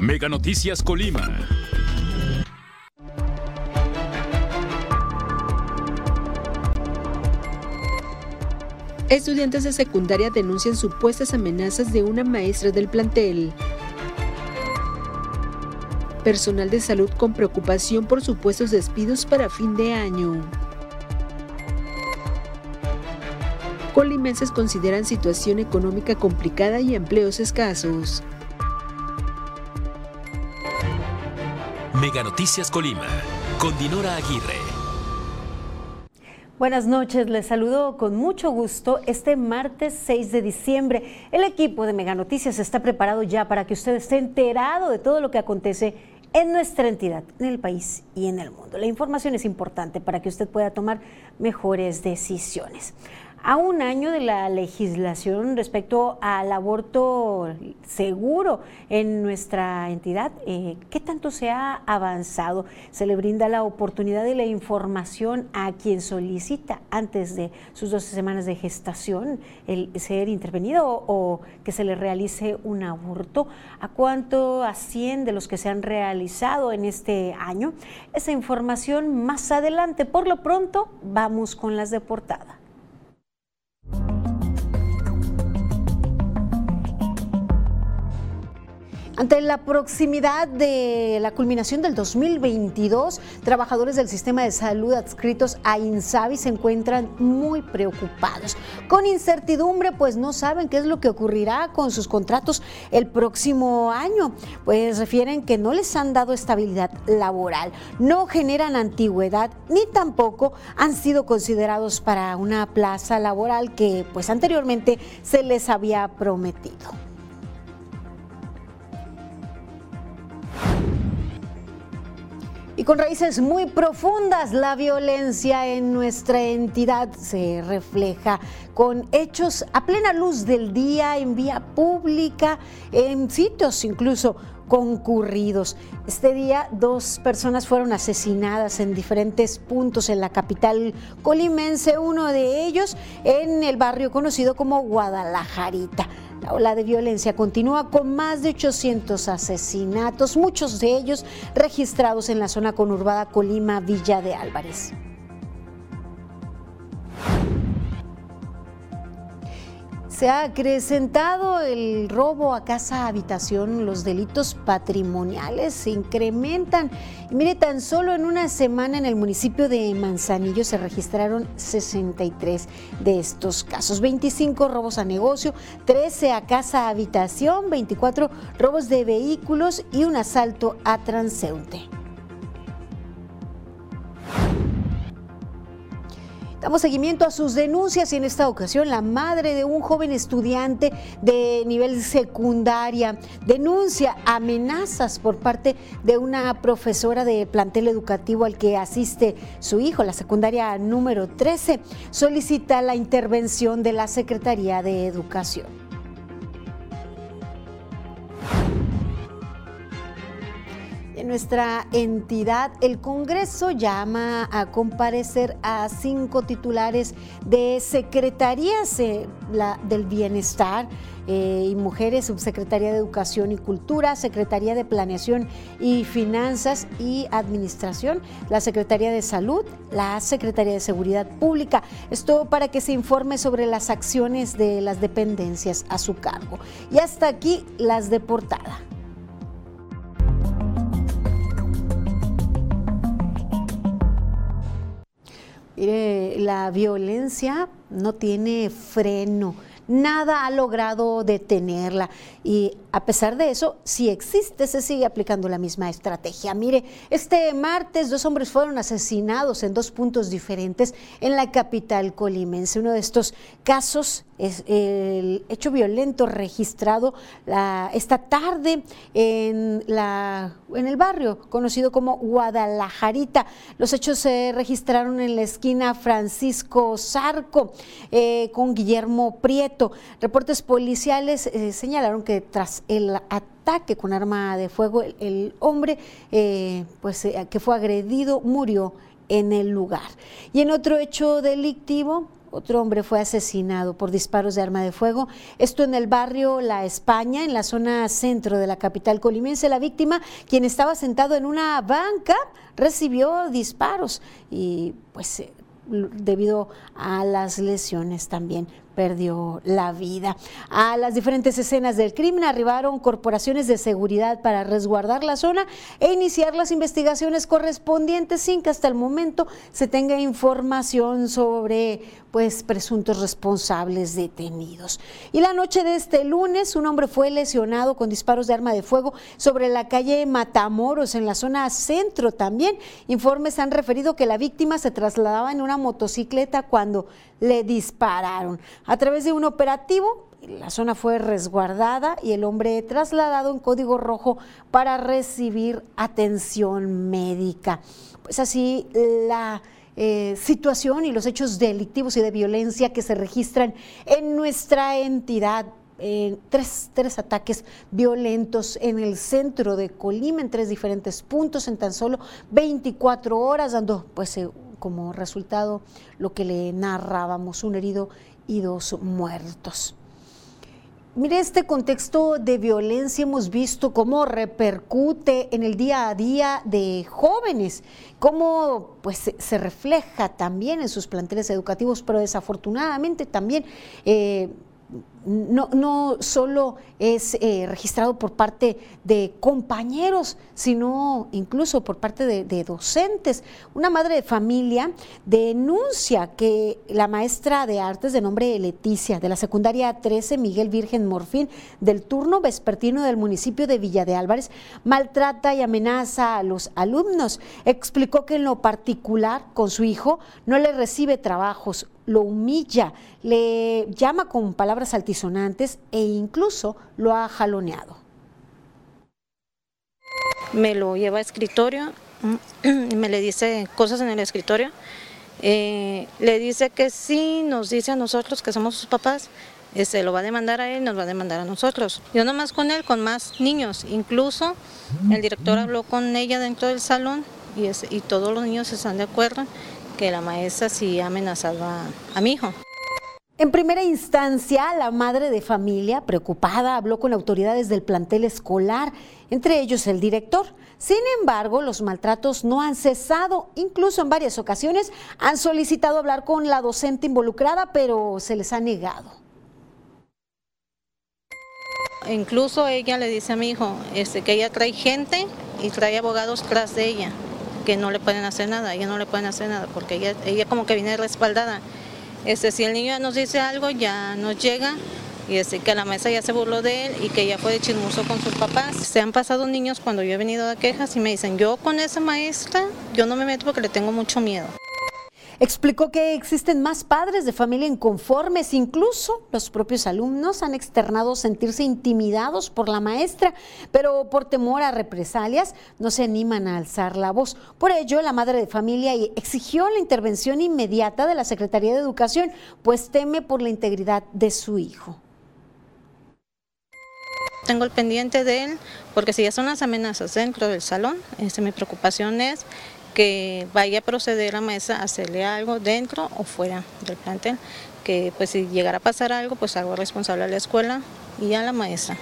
Mega Noticias Colima. Estudiantes de secundaria denuncian supuestas amenazas de una maestra del plantel. Personal de salud con preocupación por supuestos despidos para fin de año. Colimenses consideran situación económica complicada y empleos escasos. Mega Noticias Colima, con Dinora Aguirre. Buenas noches, les saludo con mucho gusto este martes 6 de diciembre. El equipo de Mega Noticias está preparado ya para que usted esté enterado de todo lo que acontece en nuestra entidad, en el país y en el mundo. La información es importante para que usted pueda tomar mejores decisiones a un año de la legislación respecto al aborto seguro en nuestra entidad. Eh, ¿Qué tanto se ha avanzado? ¿Se le brinda la oportunidad de la información a quien solicita antes de sus 12 semanas de gestación el ser intervenido o, que se le realice un aborto? ¿A cuánto asciende los que se han realizado en este año? Esa información más adelante. Por lo pronto, vamos con las de portada. Ante la proximidad de la culminación del 2022, trabajadores del sistema de salud adscritos a INSABI se encuentran muy preocupados. Con incertidumbre, pues no saben qué es lo que ocurrirá con sus contratos el próximo año. Pues refieren que no les han dado estabilidad laboral, no generan antigüedad ni tampoco han sido considerados para una plaza laboral que pues anteriormente se les había prometido. Y con raíces muy profundas, la violencia en nuestra entidad se refleja con hechos a plena luz del día, en vía pública, en sitios incluso concurridos. Este día dos personas fueron asesinadas en diferentes puntos en la capital colimense, uno de ellos en el barrio conocido como Guadalajarita. La ola de violencia continúa con más de 800 asesinatos, muchos de ellos registrados en la zona conurbada Colima Villa de Álvarez. Se ha acrecentado el robo a casa habitación, los delitos patrimoniales se incrementan. Y mire, tan solo en una semana en el municipio de Manzanillo se registraron 63 de estos casos, 25 robos a negocio, 13 a casa habitación, 24 robos de vehículos y un asalto a transeúnte. Damos seguimiento a sus denuncias y en esta ocasión la madre de un joven estudiante de nivel secundaria denuncia amenazas por parte de una profesora de plantel educativo al que asiste su hijo, la secundaria número 13. Solicita la intervención de la Secretaría de Educación. Nuestra entidad, el Congreso llama a comparecer a cinco titulares de secretarías del bienestar eh, y mujeres, subsecretaría de Educación y Cultura, Secretaría de Planeación y Finanzas y Administración, la Secretaría de Salud, la Secretaría de Seguridad Pública. Esto para que se informe sobre las acciones de las dependencias a su cargo. Y hasta aquí las de portada. La violencia no tiene freno, nada ha logrado detenerla. Y a pesar de eso, si existe, se sigue aplicando la misma estrategia. Mire, este martes dos hombres fueron asesinados en dos puntos diferentes en la capital colimense. Uno de estos casos es el hecho violento registrado esta tarde en, la, en el barrio conocido como Guadalajarita. Los hechos se registraron en la esquina Francisco Zarco eh, con Guillermo Prieto. Reportes policiales eh, señalaron que tras el ataque con arma de fuego, el, hombre eh, pues, que fue agredido murió en el lugar. Y en otro hecho delictivo, otro hombre fue asesinado por disparos de arma de fuego. Esto en el barrio La España, en la zona centro de la capital colimense. La víctima, quien estaba sentado en una banca, recibió disparos y pues eh, debido a las lesiones también perdió la vida. A las diferentes escenas del crimen arribaron corporaciones de seguridad para resguardar la zona e iniciar las investigaciones correspondientes sin que hasta el momento se tenga información sobre pues presuntos responsables detenidos. Y la noche de este lunes un hombre fue lesionado con disparos de arma de fuego sobre la calle Matamoros en la zona centro también. Informes han referido que la víctima se trasladaba en una motocicleta cuando le dispararon. A través de un operativo, la zona fue resguardada y el hombre trasladado en código rojo para recibir atención médica. Pues así la eh, situación y los hechos delictivos y de violencia que se registran en nuestra entidad. tres, tres, ataques violentos en el centro de Colima, en tres diferentes puntos, en tan solo 24 horas, dando pues eh, como resultado lo que le narrábamos, un herido y dos muertos. Mire, este contexto de violencia hemos visto cómo repercute en el día a día de jóvenes, cómo pues se refleja también en sus planteles educativos, pero desafortunadamente también eh, no, no solo es eh, registrado por parte de compañeros, sino incluso por parte de, docentes. Una madre de familia denuncia que la maestra de artes de nombre Leticia, de la secundaria 13, Miguel Virgen Morfín, del turno vespertino del municipio de Villa de Álvarez, maltrata y amenaza a los alumnos. Explicó que en lo particular con su hijo no le recibe trabajos, lo humilla, le llama con palabras altisonantes e incluso lo ha jaloneado. Me lo lleva a escritorio y me le dice cosas en el escritorio. Eh, le dice que sí, nos dice a nosotros que somos sus papás, se este, lo va a demandar a él, nos va a demandar a nosotros. Yo nomás con él, con más niños. Incluso el director habló con ella dentro del salón y, y todos los niños están de acuerdo que la maestra sí amenazaba a mi hijo. En primera instancia, la madre de familia, preocupada, habló con autoridades del plantel escolar, entre ellos el director. Sin embargo, los maltratos no han cesado. Incluso en varias ocasiones han solicitado hablar con la docente involucrada, pero se les ha negado. Incluso ella le dice a mi hijo este, que ella trae gente y trae abogados tras de ella que no le pueden hacer nada, ella no le pueden hacer nada, porque ella, ella como que viene respaldada. Este, si el niño nos dice algo, ya nos llega y este, que la mesa ya se burló de él y que ya fue de chismoso con sus papás. Se han pasado niños cuando yo he venido a quejas y me dicen, yo con esa maestra, yo no me meto porque le tengo mucho miedo. Explicó que existen más padres de familia inconformes, incluso los propios alumnos han externado sentirse intimidados por la maestra, pero por temor a represalias no se animan a alzar la voz. Por ello, la madre de familia exigió la intervención inmediata de la Secretaría de Educación, pues teme por la integridad de su hijo tengo el pendiente de él, porque si ya son las amenazas dentro del salón, este, mi preocupación es que vaya a proceder a mesa a hacerle algo dentro o fuera del plantel, que pues si llegara a pasar algo, pues algo responsable a la escuela y a la maestra.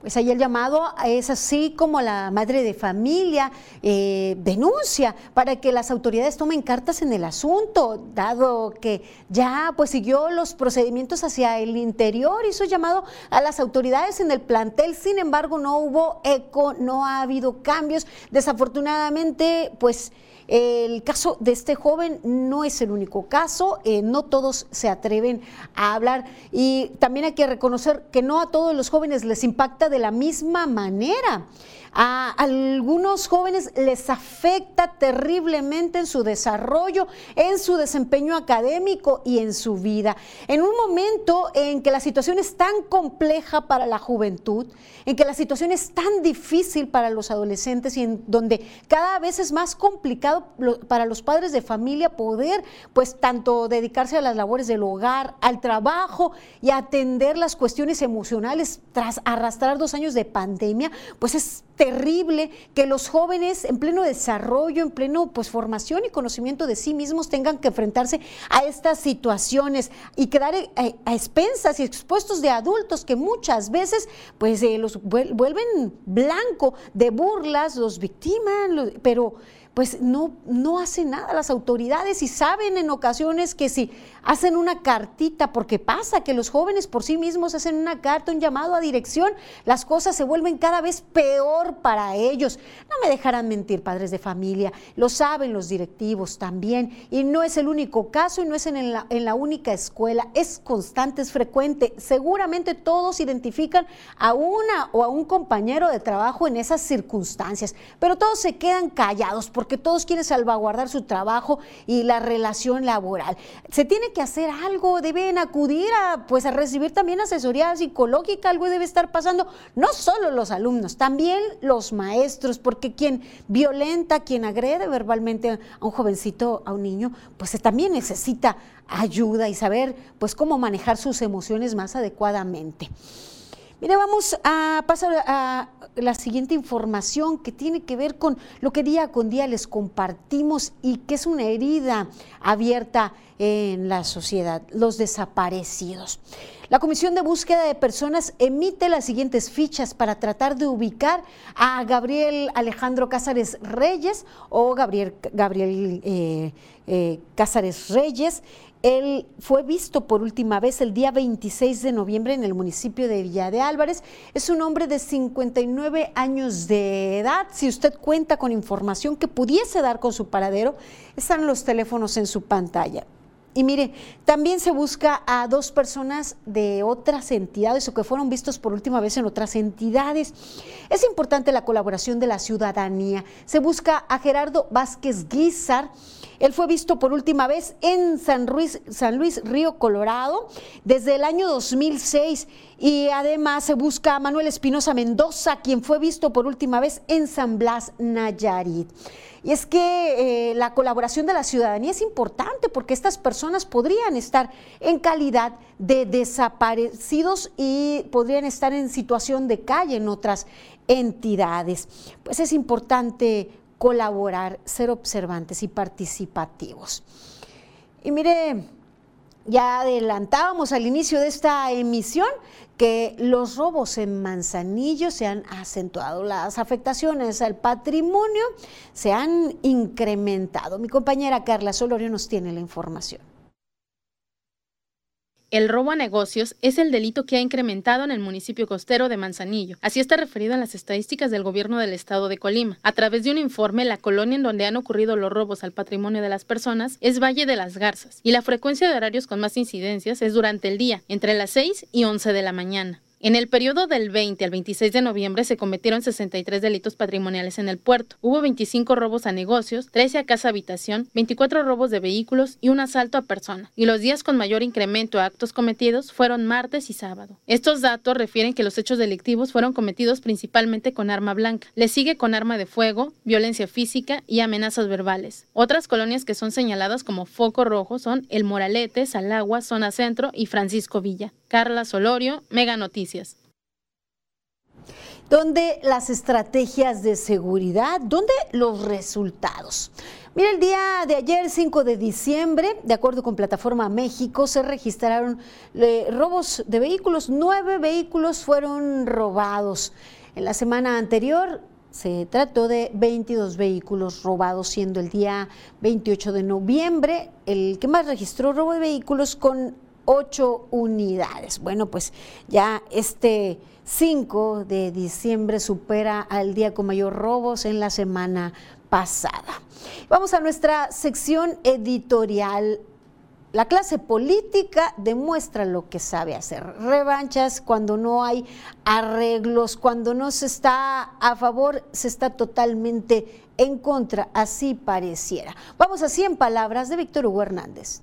Pues ahí el llamado es así como la madre de familia eh, denuncia para que las autoridades tomen cartas en el asunto, dado que ya pues siguió los procedimientos hacia el interior, hizo llamado a las autoridades en el plantel, sin embargo no hubo eco, no ha habido cambios, desafortunadamente pues... El caso de este joven no es el único caso, eh, no todos se atreven a hablar y también hay que reconocer que no a todos los jóvenes les impacta de la misma manera. A algunos jóvenes les afecta terriblemente en su desarrollo, en su desempeño académico y en su vida. En un momento en que la situación es tan compleja para la juventud, en que la situación es tan difícil para los adolescentes y en donde cada vez es más complicado para los padres de familia poder, pues, tanto dedicarse a las labores del hogar, al trabajo y atender las cuestiones emocionales tras arrastrar dos años de pandemia, pues es terrible que los jóvenes en pleno desarrollo, en pleno pues formación y conocimiento de sí mismos tengan que enfrentarse a estas situaciones y quedar eh, a, expensas y expuestos de adultos que muchas veces pues eh, los vuelven blanco de burlas, los victiman, pero pues no, no hacen nada las autoridades y saben en ocasiones que si hacen una cartita, porque pasa que los jóvenes por sí mismos hacen una carta, un llamado a dirección, las cosas se vuelven cada vez peor para ellos. No me dejarán mentir, padres de familia, lo saben los directivos también, y no es el único caso y no es en la, única escuela, es constante, es frecuente. Seguramente todos identifican a una o a un compañero de trabajo en esas circunstancias, pero todos se quedan callados porque todos quieren salvaguardar su trabajo y la relación laboral. Se tiene que hacer algo, deben acudir a, pues, a recibir también asesoría psicológica, algo debe estar pasando, no solo los alumnos, también los maestros, porque quien violenta, quien agrede verbalmente a un jovencito, a un niño, pues también necesita ayuda y saber pues cómo manejar sus emociones más adecuadamente. Mire, vamos a pasar a la siguiente información que tiene que ver con lo que día con día les compartimos y que es una herida abierta en la sociedad, los desaparecidos. La Comisión de Búsqueda de Personas emite las siguientes fichas para tratar de ubicar a Gabriel Alejandro Cázares Reyes o Gabriel, Gabriel eh, eh, Cázares Reyes, él fue visto por última vez el día 26 de noviembre en el municipio de Villa de Álvarez. Es un hombre de 59 años de edad. Si usted cuenta con información que pudiese dar con su paradero, están los teléfonos en su pantalla. Y mire, también se busca a dos personas de otras entidades o que fueron vistos por última vez en otras entidades. Es importante la colaboración de la ciudadanía. Se busca a Gerardo Vázquez Guizar. Él fue visto por última vez en San Luis, San Luis Río Colorado desde el año 2006 y además se busca a Manuel Espinosa Mendoza, quien fue visto por última vez en San Blas, Nayarit. Y es que eh, la colaboración de la ciudadanía es importante porque estas personas podrían estar en calidad de desaparecidos y podrían estar en situación de calle en otras entidades. Pues es importante colaborar, ser observantes y participativos. Y mire, ya adelantábamos al inicio de esta emisión que los robos en Manzanillo se han acentuado, las afectaciones al patrimonio se han incrementado. Mi compañera Carla Solorio nos tiene la información. El robo a negocios es el delito que ha incrementado en el municipio costero de Manzanillo. Así está referido en las estadísticas del gobierno del estado de Colima. A través de un informe, la colonia en donde han ocurrido los robos al patrimonio de las personas es Valle de las Garzas y la frecuencia de horarios con más incidencias es durante el día, entre las 6 y 11 de la mañana. En el periodo del 20 al 26 de noviembre se cometieron 63 delitos patrimoniales en el puerto. Hubo 25 robos a negocios, 13 a casa habitación, 24 robos de vehículos y un asalto a persona. Y los días con mayor incremento a actos cometidos fueron martes y sábado. Estos datos refieren que los hechos delictivos fueron cometidos principalmente con arma blanca. Le sigue con arma de fuego, violencia física y amenazas verbales. Otras colonias que son señaladas como foco rojo son El Moralete, Salagua, Zona Centro y Francisco Villa. Carla Solorio, Mega Noticias. ¿Dónde las estrategias de seguridad? ¿Dónde los resultados? Mira, el día de ayer, 5 de diciembre, de acuerdo con Plataforma México, se registraron eh, robos de vehículos. Nueve vehículos fueron robados. En la semana anterior se trató de 22 vehículos robados, siendo el día 28 de noviembre el que más registró robo de vehículos con ocho unidades. Bueno, pues ya este 5 de diciembre supera al día con mayor robos en la semana pasada. Vamos a nuestra sección editorial. La clase política demuestra lo que sabe hacer. Revanchas cuando no hay arreglos, cuando no se está a favor, se está totalmente en contra, así pareciera. Vamos a 100 palabras de Víctor Hugo Hernández.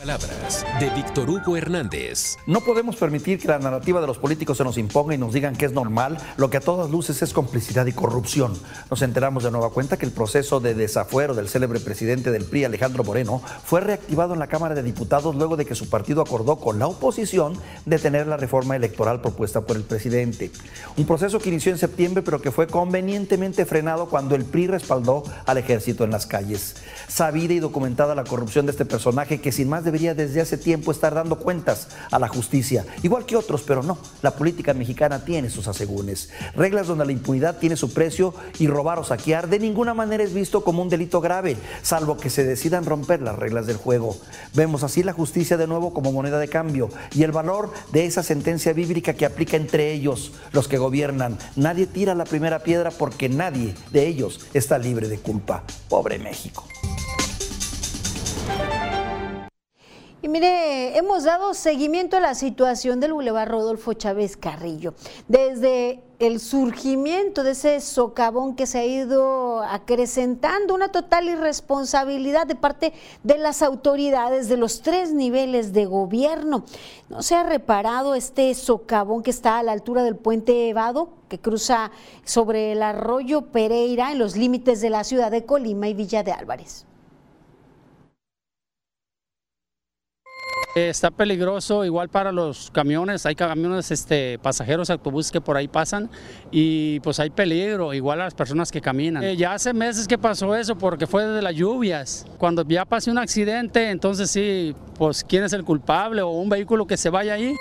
Palabras de Víctor Hugo Hernández. No podemos permitir que la narrativa de los políticos se nos imponga y nos digan que es normal, lo que a todas luces es complicidad y corrupción. Nos enteramos de nueva cuenta que el proceso de desafuero del célebre presidente del PRI, Alejandro Moreno, fue reactivado en la Cámara de Diputados luego de que su partido acordó con la oposición detener la reforma electoral propuesta por el presidente. Un proceso que inició en septiembre pero que fue convenientemente frenado cuando el PRI respaldó al ejército en las calles. Sabida y documentada la corrupción de este personaje que sin más de debería desde hace tiempo estar dando cuentas a la justicia, igual que otros, pero no, la política mexicana tiene sus asegúnes. Reglas donde la impunidad tiene su precio y robar o saquear de ninguna manera es visto como un delito grave, salvo que se decidan romper las reglas del juego. Vemos así la justicia de nuevo como moneda de cambio y el valor de esa sentencia bíblica que aplica entre ellos, los que gobiernan. Nadie tira la primera piedra porque nadie de ellos está libre de culpa. Pobre México. Y mire, hemos dado seguimiento a la situación del Boulevard Rodolfo Chávez Carrillo. Desde el surgimiento de ese socavón que se ha ido acrecentando, una total irresponsabilidad de parte de las autoridades de los tres niveles de gobierno. No se ha reparado este socavón que está a la altura del puente Evado, que cruza sobre el arroyo Pereira en los límites de la ciudad de Colima y Villa de Álvarez. Está peligroso igual para los camiones, hay camiones este, pasajeros, autobuses que por ahí pasan y pues hay peligro, igual a las personas que caminan. Eh, ya hace meses que pasó eso porque fue desde las lluvias. Cuando ya pase un accidente, entonces sí, pues quién es el culpable o un vehículo que se vaya ahí.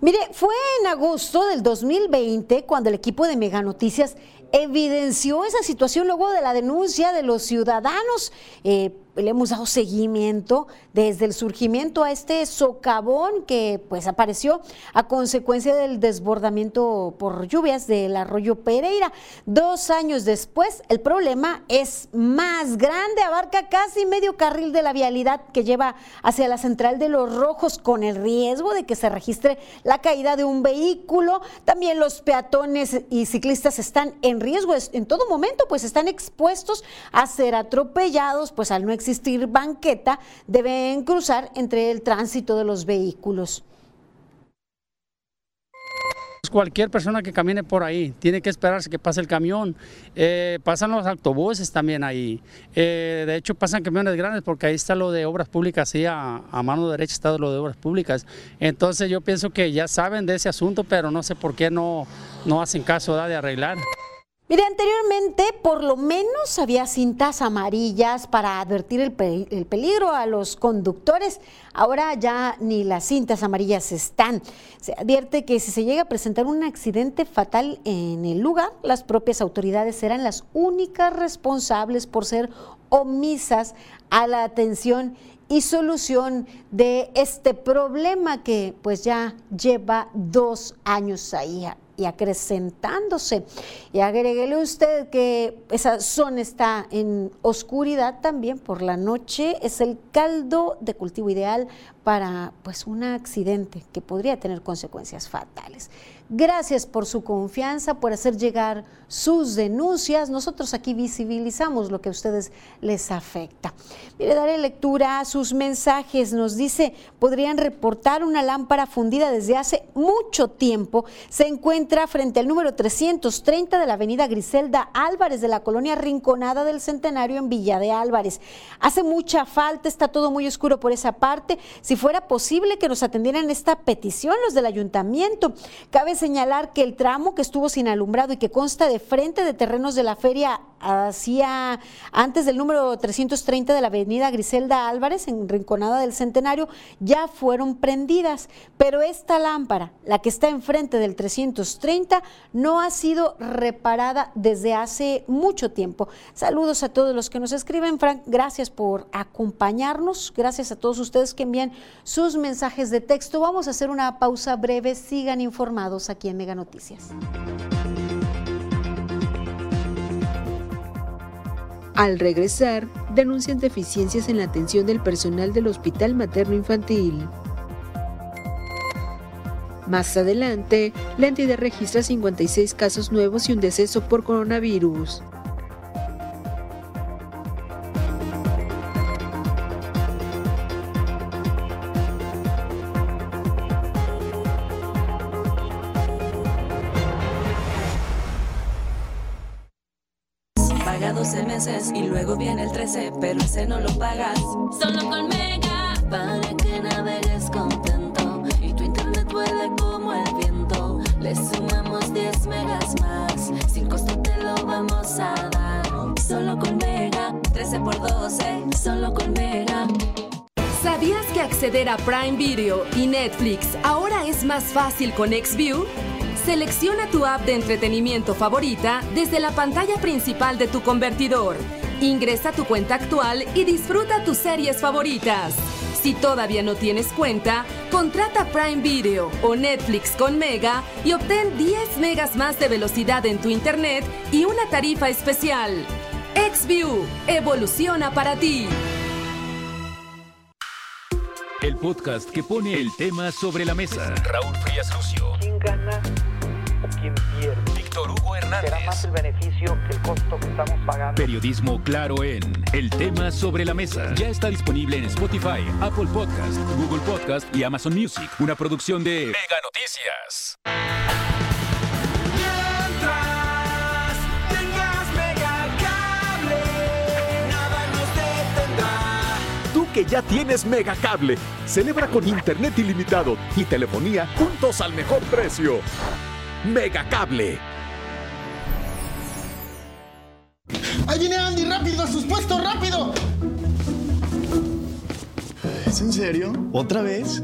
Mire, fue en agosto del 2020 cuando el equipo de Mega Noticias evidenció esa situación luego de la denuncia de los ciudadanos. Eh, le hemos dado seguimiento desde el surgimiento a este socavón que pues apareció a consecuencia del desbordamiento por lluvias del arroyo Pereira. Dos años después, el problema es más grande, abarca casi medio carril de la vialidad que lleva hacia la central de los rojos con el riesgo de que se registre la caída de un vehículo. También los peatones y ciclistas están en riesgo en todo momento, pues están expuestos a ser atropellados, pues al no existir existir banqueta, deben cruzar entre el tránsito de los vehículos. Cualquier persona que camine por ahí tiene que esperarse que pase el camión. Eh, pasan los autobuses también ahí. Eh, de hecho, pasan camiones grandes porque ahí está lo de obras públicas, sí, a, mano derecha está lo de obras públicas. Entonces yo pienso que ya saben de ese asunto, pero no sé por qué no, no hacen caso de arreglar. Mire, anteriormente por lo menos había cintas amarillas para advertir el, peligro a los conductores. Ahora ya ni las cintas amarillas están. Se advierte que si se llega a presentar un accidente fatal en el lugar, las propias autoridades serán las únicas responsables por ser omisas a la atención y solución de este problema que pues ya lleva dos años ahí y acrecentándose. Y agréguele usted que esa zona está en oscuridad también por la noche, es el caldo de cultivo ideal para pues un accidente que podría tener consecuencias fatales. Gracias por su confianza, por hacer llegar sus denuncias. Nosotros aquí visibilizamos lo que a ustedes les afecta. Mire, daré lectura a sus mensajes. Nos dice, podrían reportar una lámpara fundida desde hace mucho tiempo. Se encuentra frente al número 330 de la avenida Griselda Álvarez de la colonia Rinconada del Centenario en Villa de Álvarez. Hace mucha falta, está todo muy oscuro por esa parte. Si fuera posible que nos atendieran esta petición los del ayuntamiento. Cabe señalar que el tramo que estuvo sin alumbrado y que consta de frente de terrenos de la feria hacia antes del número 330 de la avenida Griselda Álvarez, en Rinconada del Centenario, ya fueron prendidas, pero esta lámpara, la que está enfrente del 330, no ha sido reparada desde hace mucho tiempo. Saludos a todos los que nos escriben, Frank, gracias por acompañarnos, gracias a todos ustedes que envían sus mensajes de texto. Vamos a hacer una pausa breve, sigan informados aquí en Mega Noticias. Al regresar, denuncian deficiencias en la atención del personal del Hospital Materno Infantil. Más adelante, la entidad registra 56 casos nuevos y un deceso por coronavirus. 13, pero ese no lo pagas. Solo con Mega, para que navegues contento y tu internet vuele como el viento. Le sumamos 10 megas más, sin costo te lo vamos a dar. Solo con Mega, 13 por 12, solo con Mega. ¿Sabías que acceder a Prime Video y Netflix ahora es más fácil con XView? Selecciona tu app de entretenimiento favorita desde la pantalla principal de tu convertidor. Ingresa tu cuenta actual y disfruta tus series favoritas. Si todavía no tienes cuenta, contrata Prime Video o Netflix con Mega y obtén 10 megas más de velocidad en tu internet y una tarifa especial. XView, evoluciona para ti. El podcast que pone el tema sobre la mesa. Raúl Frías Lucio. ¿Quién gana o quién pierde? Víctor Hugo Hernández. Será más el beneficio que el costo que estamos pagando. Periodismo claro en El tema sobre la mesa. Ya está disponible en Spotify, Apple Podcast, Google Podcast y Amazon Music. Una producción de Mega Noticias. Tú que ya tienes Megacable, celebra con internet ilimitado y telefonía juntos al mejor precio. Megacable. ¡Ahí viene Andy! ¡Rápido! ¡A sus puestos! ¡Rápido! ¿Es en serio? ¿Otra vez?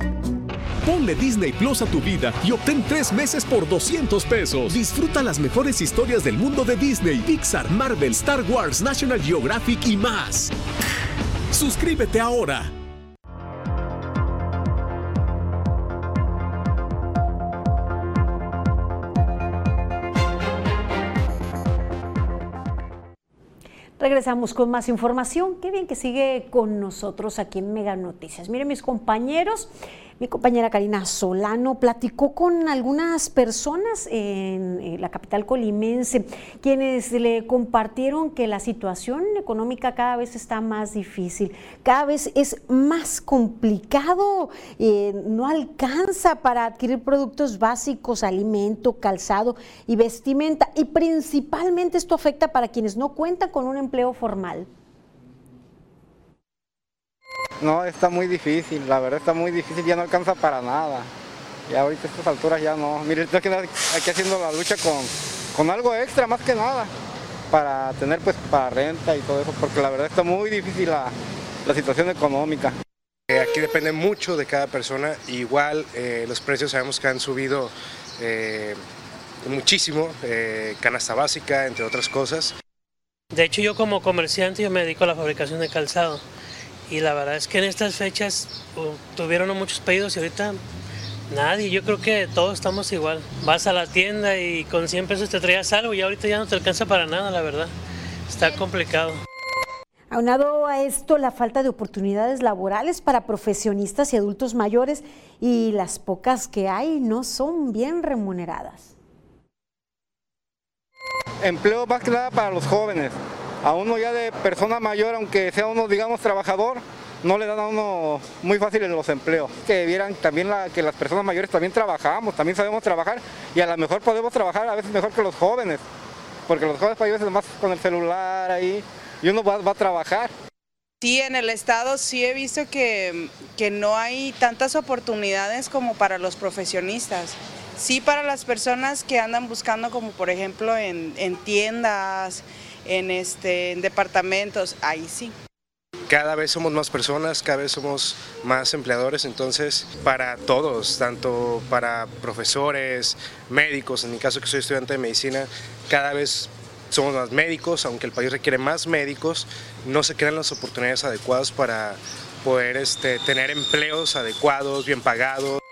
Ponle Disney Plus a tu vida y obtén tres meses por 200 pesos. Disfruta las mejores historias del mundo de Disney, Pixar, Marvel, Star Wars, National Geographic y más. Suscríbete ahora. Regresamos con más información. Qué bien que sigue con nosotros aquí en Mega Noticias. Miren, mis compañeros, mi compañera Karina Solano platicó con algunas personas en, la capital colimense, quienes le compartieron que la situación económica cada vez está más difícil, cada vez es más complicado, eh, no alcanza para adquirir productos básicos, alimento, calzado y vestimenta, y principalmente esto afecta para quienes no cuentan con un empleo formal. No, está muy difícil, la verdad está muy difícil, ya no alcanza para nada. Ya ahorita a estas alturas ya no. Mire, estar aquí haciendo la lucha con, con algo extra más que nada, para tener pues para renta y todo eso, porque la verdad está muy difícil la, la situación económica. Eh, Aquí depende mucho de cada persona, igual eh, los precios sabemos que han subido eh, muchísimo, eh, canasta básica, entre otras cosas. De hecho, yo como comerciante yo me dedico a la fabricación de calzado y la verdad es que en estas fechas uh, tuvieron muchos pedidos y ahorita nadie. Yo creo que todos estamos igual. Vas a la tienda y con 100 pesos te traías algo y ahorita ya no te alcanza para nada, la verdad. Está complicado. Aunado a esto, la falta de oportunidades laborales para profesionistas y adultos mayores y las pocas que hay no son bien remuneradas. Empleo más que nada para los jóvenes. A uno ya de persona mayor, aunque sea uno, digamos, trabajador, no le dan a uno muy fáciles los empleos. Que vieran también que las personas mayores también trabajamos, también sabemos trabajar y a lo mejor podemos trabajar a veces mejor que los jóvenes, porque los jóvenes a veces más con el celular ahí y uno va, va a trabajar. Sí, en el estado sí he visto que, que no hay tantas oportunidades como para los profesionistas. Sí para las personas que andan buscando como por ejemplo en, en tiendas, en, este, en departamentos, ahí sí. Cada vez somos más personas, cada vez somos más empleadores, entonces para todos, tanto para profesores, médicos, en mi caso que soy estudiante de medicina, cada vez somos más médicos, aunque el país requiere más médicos, no se crean las oportunidades adecuadas para poder este, tener empleos adecuados, bien pagados.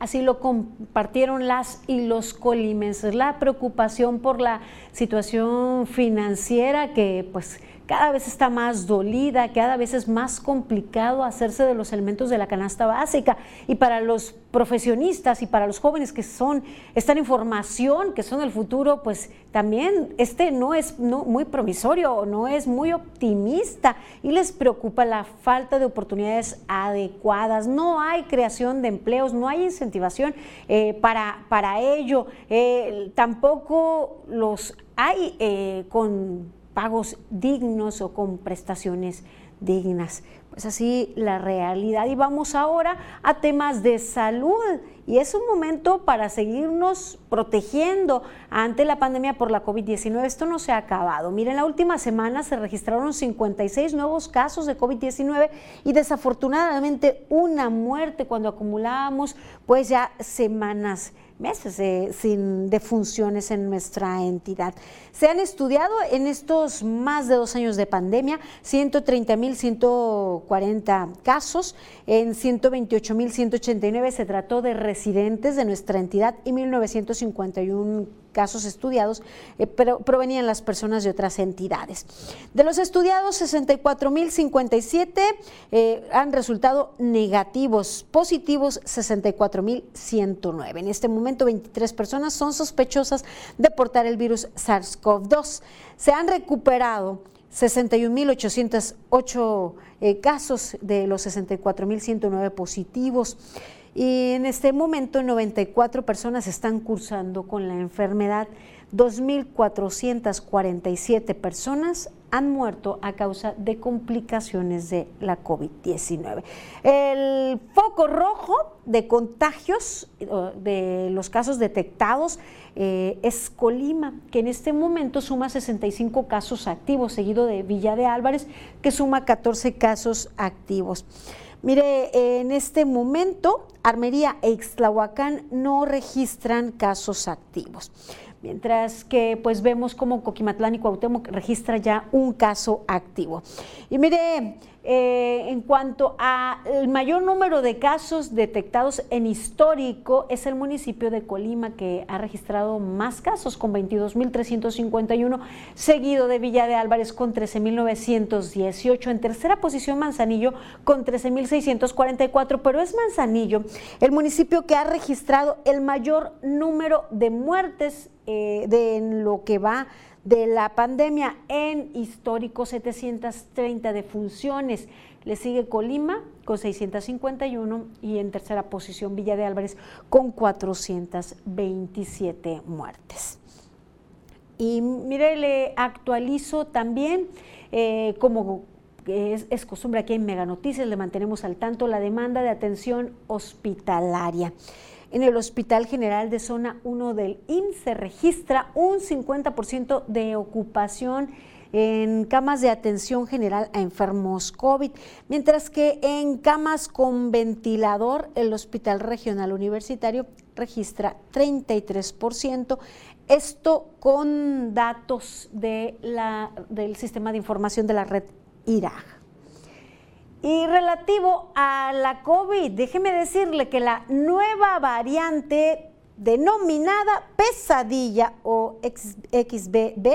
Así lo compartieron las y los colimenses. La preocupación por la situación financiera que pues cada vez está más dolida, cada vez es más complicado hacerse de los elementos de la canasta básica. Y para los profesionistas y para los jóvenes que son, están en formación, que son el futuro, pues también este no es muy promisorio, no es muy optimista y les preocupa la falta de oportunidades adecuadas. No hay creación de empleos, no hay incentivación eh, para, para ello. Eh, tampoco los hay eh, con pagos dignos o con prestaciones dignas. Pues así la realidad. Y vamos ahora a temas de salud. Y es un momento para seguirnos protegiendo ante la pandemia por la COVID-19. Esto no se ha acabado. Miren, la última semana se registraron 56 nuevos casos de COVID-19 y desafortunadamente una muerte cuando acumulábamos pues ya semanas meses sin defunciones en nuestra entidad. Se han estudiado en estos más de dos años de pandemia 130.140 casos, en 128.189 se trató de residentes de nuestra entidad y 1.951 casos estudiados eh, pero provenían las personas de otras entidades. De los estudiados, 64.057 eh, han resultado negativos, positivos 64.109. En este momento, 23 personas son sospechosas de portar el virus SARS-CoV-2. Se han recuperado 61.808 eh, casos de los 64.109 positivos. Y en este momento 94 personas están cursando con la enfermedad. 2.447 personas han muerto a causa de complicaciones de la COVID-19. El foco rojo de contagios de los casos detectados eh, es Colima, que en este momento suma 65 casos activos, seguido de Villa de Álvarez, que suma 14 casos activos. Mire, en este momento, Armería e Ixtlahuacán no registran casos activos mientras que pues vemos como Coquimatlán y Cuauhtémoc registra ya un caso activo. Y mire, eh, en cuanto al mayor número de casos detectados en histórico, es el municipio de Colima que ha registrado más casos con 22.351, seguido de Villa de Álvarez con 13.918. En tercera posición Manzanillo con 13.644, pero es Manzanillo el municipio que ha registrado el mayor número de muertes eh, de lo que va de la pandemia en histórico 730 defunciones. Le sigue Colima con 651 y en tercera posición Villa de Álvarez con 427 muertes. Y mire, le actualizo también, eh, como es, es, costumbre aquí en Mega Noticias, le mantenemos al tanto la demanda de atención hospitalaria. En el Hospital General de Zona 1 del IMSS se registra un 50% de ocupación en camas de atención general a enfermos COVID, mientras que en camas con ventilador el Hospital Regional Universitario registra 33%. Esto con datos del sistema de información de la red IRAG. Y relativo a la COVID, déjeme decirle que la nueva variante denominada pesadilla o XBB